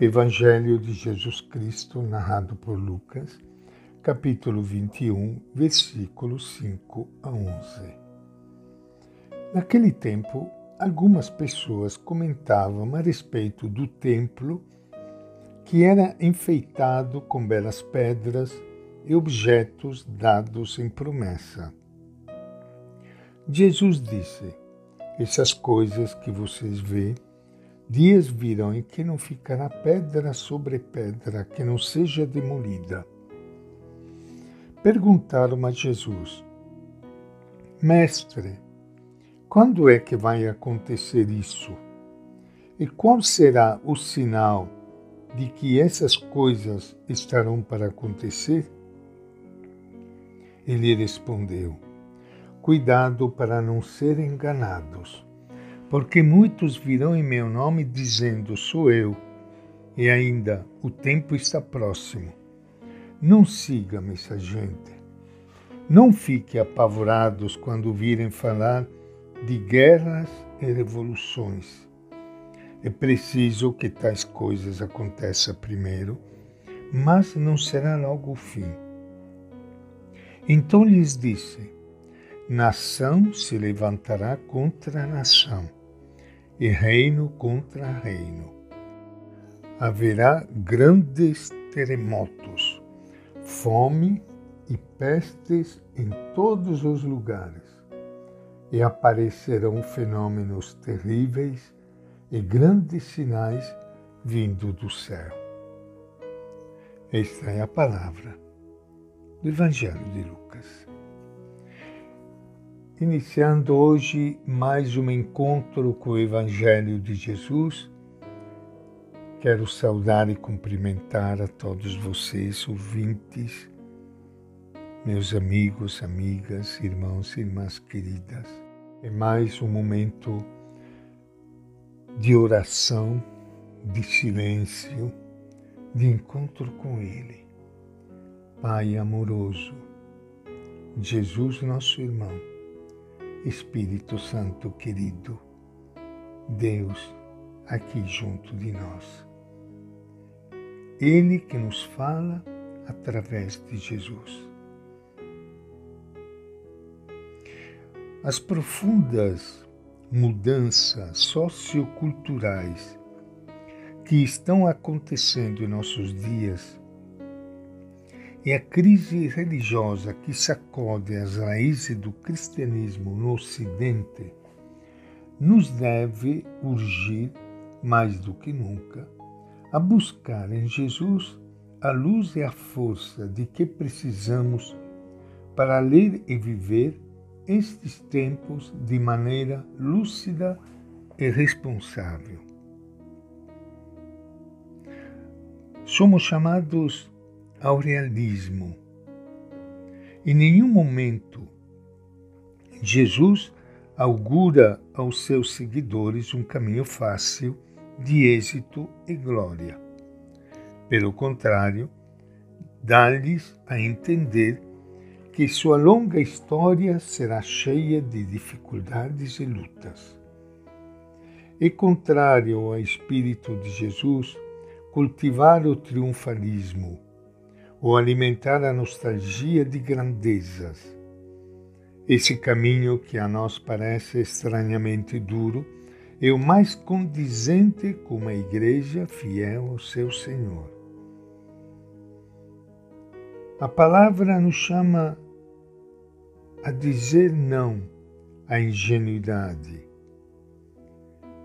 Evangelho de Jesus Cristo, narrado por Lucas, capítulo 21, versículos 5 a 11. Naquele tempo, algumas pessoas comentavam a respeito do templo que era enfeitado com belas pedras e objetos dados em promessa. Jesus disse: Essas coisas que vocês veem Dias virão em que não ficará pedra sobre pedra que não seja demolida. Perguntaram a Jesus: Mestre, quando é que vai acontecer isso? E qual será o sinal de que essas coisas estarão para acontecer? Ele respondeu: Cuidado para não serem enganados porque muitos virão em meu nome dizendo: Sou eu, e ainda o tempo está próximo. Não sigam essa gente. Não fiquem apavorados quando virem falar de guerras e revoluções. É preciso que tais coisas aconteçam primeiro, mas não será logo o fim. Então lhes disse: Nação se levantará contra nação e reino contra reino. Haverá grandes terremotos, fome e pestes em todos os lugares, e aparecerão fenômenos terríveis e grandes sinais vindo do céu. Esta é a palavra do Evangelho de Lucas. Iniciando hoje mais um encontro com o Evangelho de Jesus, quero saudar e cumprimentar a todos vocês, ouvintes, meus amigos, amigas, irmãos e irmãs queridas. É mais um momento de oração, de silêncio, de encontro com Ele. Pai amoroso, Jesus, nosso irmão Espírito Santo querido, Deus aqui junto de nós. Ele que nos fala através de Jesus. As profundas mudanças socioculturais que estão acontecendo em nossos dias e a crise religiosa que sacode as raízes do cristianismo no Ocidente nos deve urgir, mais do que nunca, a buscar em Jesus a luz e a força de que precisamos para ler e viver estes tempos de maneira lúcida e responsável. Somos chamados ao realismo. Em nenhum momento Jesus augura aos seus seguidores um caminho fácil de êxito e glória. Pelo contrário, dá-lhes a entender que sua longa história será cheia de dificuldades e lutas. É contrário ao espírito de Jesus cultivar o triunfalismo, ou alimentar a nostalgia de grandezas. Esse caminho que a nós parece estranhamente duro é o mais condizente com uma igreja fiel ao seu Senhor. A palavra nos chama a dizer não à ingenuidade.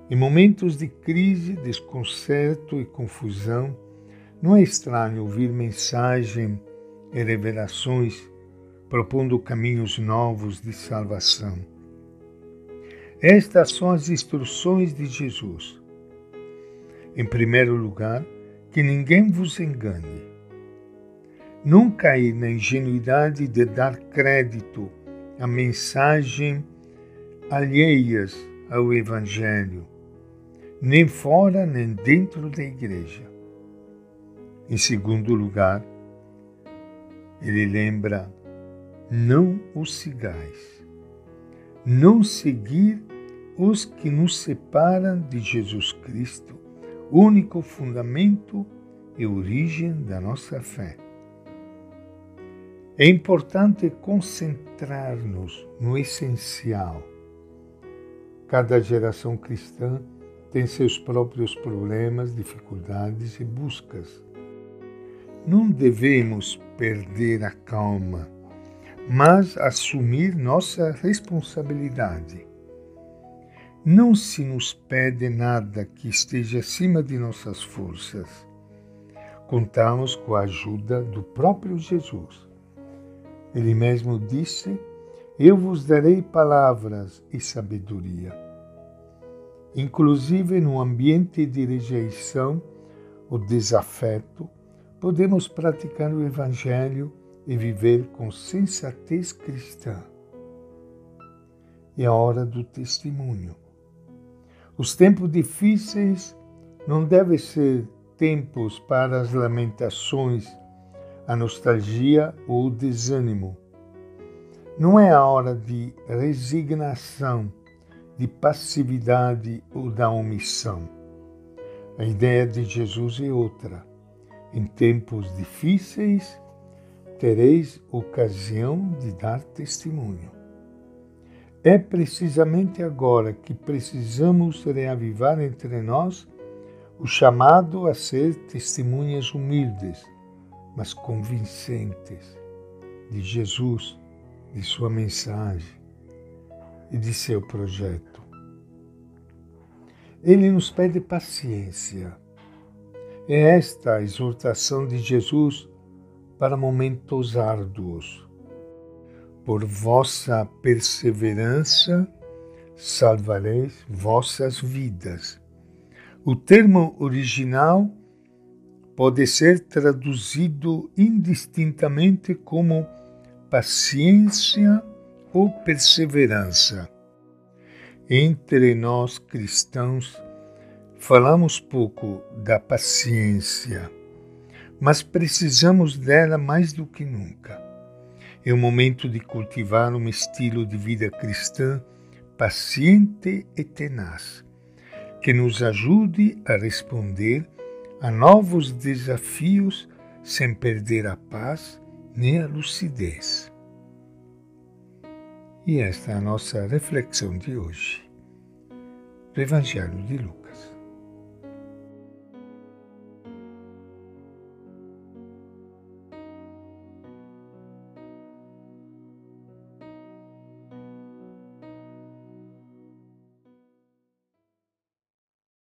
Em momentos de crise, desconcerto e confusão, não é estranho ouvir mensagem e revelações propondo caminhos novos de salvação. Estas são as instruções de Jesus. Em primeiro lugar, que ninguém vos engane. Não cair na ingenuidade de dar crédito a mensagem alheias ao Evangelho, nem fora nem dentro da igreja. Em segundo lugar, ele lembra: não os sigais, não seguir os que nos separam de Jesus Cristo único fundamento e origem da nossa fé. É importante concentrar-nos no essencial. Cada geração cristã tem seus próprios problemas, dificuldades e buscas. Não devemos perder a calma, mas assumir nossa responsabilidade. Não se nos pede nada que esteja acima de nossas forças. Contamos com a ajuda do próprio Jesus. Ele mesmo disse: Eu vos darei palavras e sabedoria. Inclusive, no ambiente de rejeição ou desafeto, podemos praticar o Evangelho e viver com sensatez cristã. É a hora do testemunho. Os tempos difíceis não devem ser tempos para as lamentações, a nostalgia ou o desânimo. Não é a hora de resignação, de passividade ou da omissão. A ideia de Jesus é outra. Em tempos difíceis, tereis ocasião de dar testemunho. É precisamente agora que precisamos reavivar entre nós o chamado a ser testemunhas humildes, mas convincentes de Jesus, de sua mensagem e de seu projeto. Ele nos pede paciência. É esta a exortação de Jesus para momentos árduos por vossa perseverança salvareis vossas vidas. O termo original pode ser traduzido indistintamente como paciência ou perseverança. Entre nós cristãos, falamos pouco da paciência, mas precisamos dela mais do que nunca. É o momento de cultivar um estilo de vida cristã paciente e tenaz, que nos ajude a responder a novos desafios sem perder a paz nem a lucidez. E esta é a nossa reflexão de hoje do Evangelho de Lucas.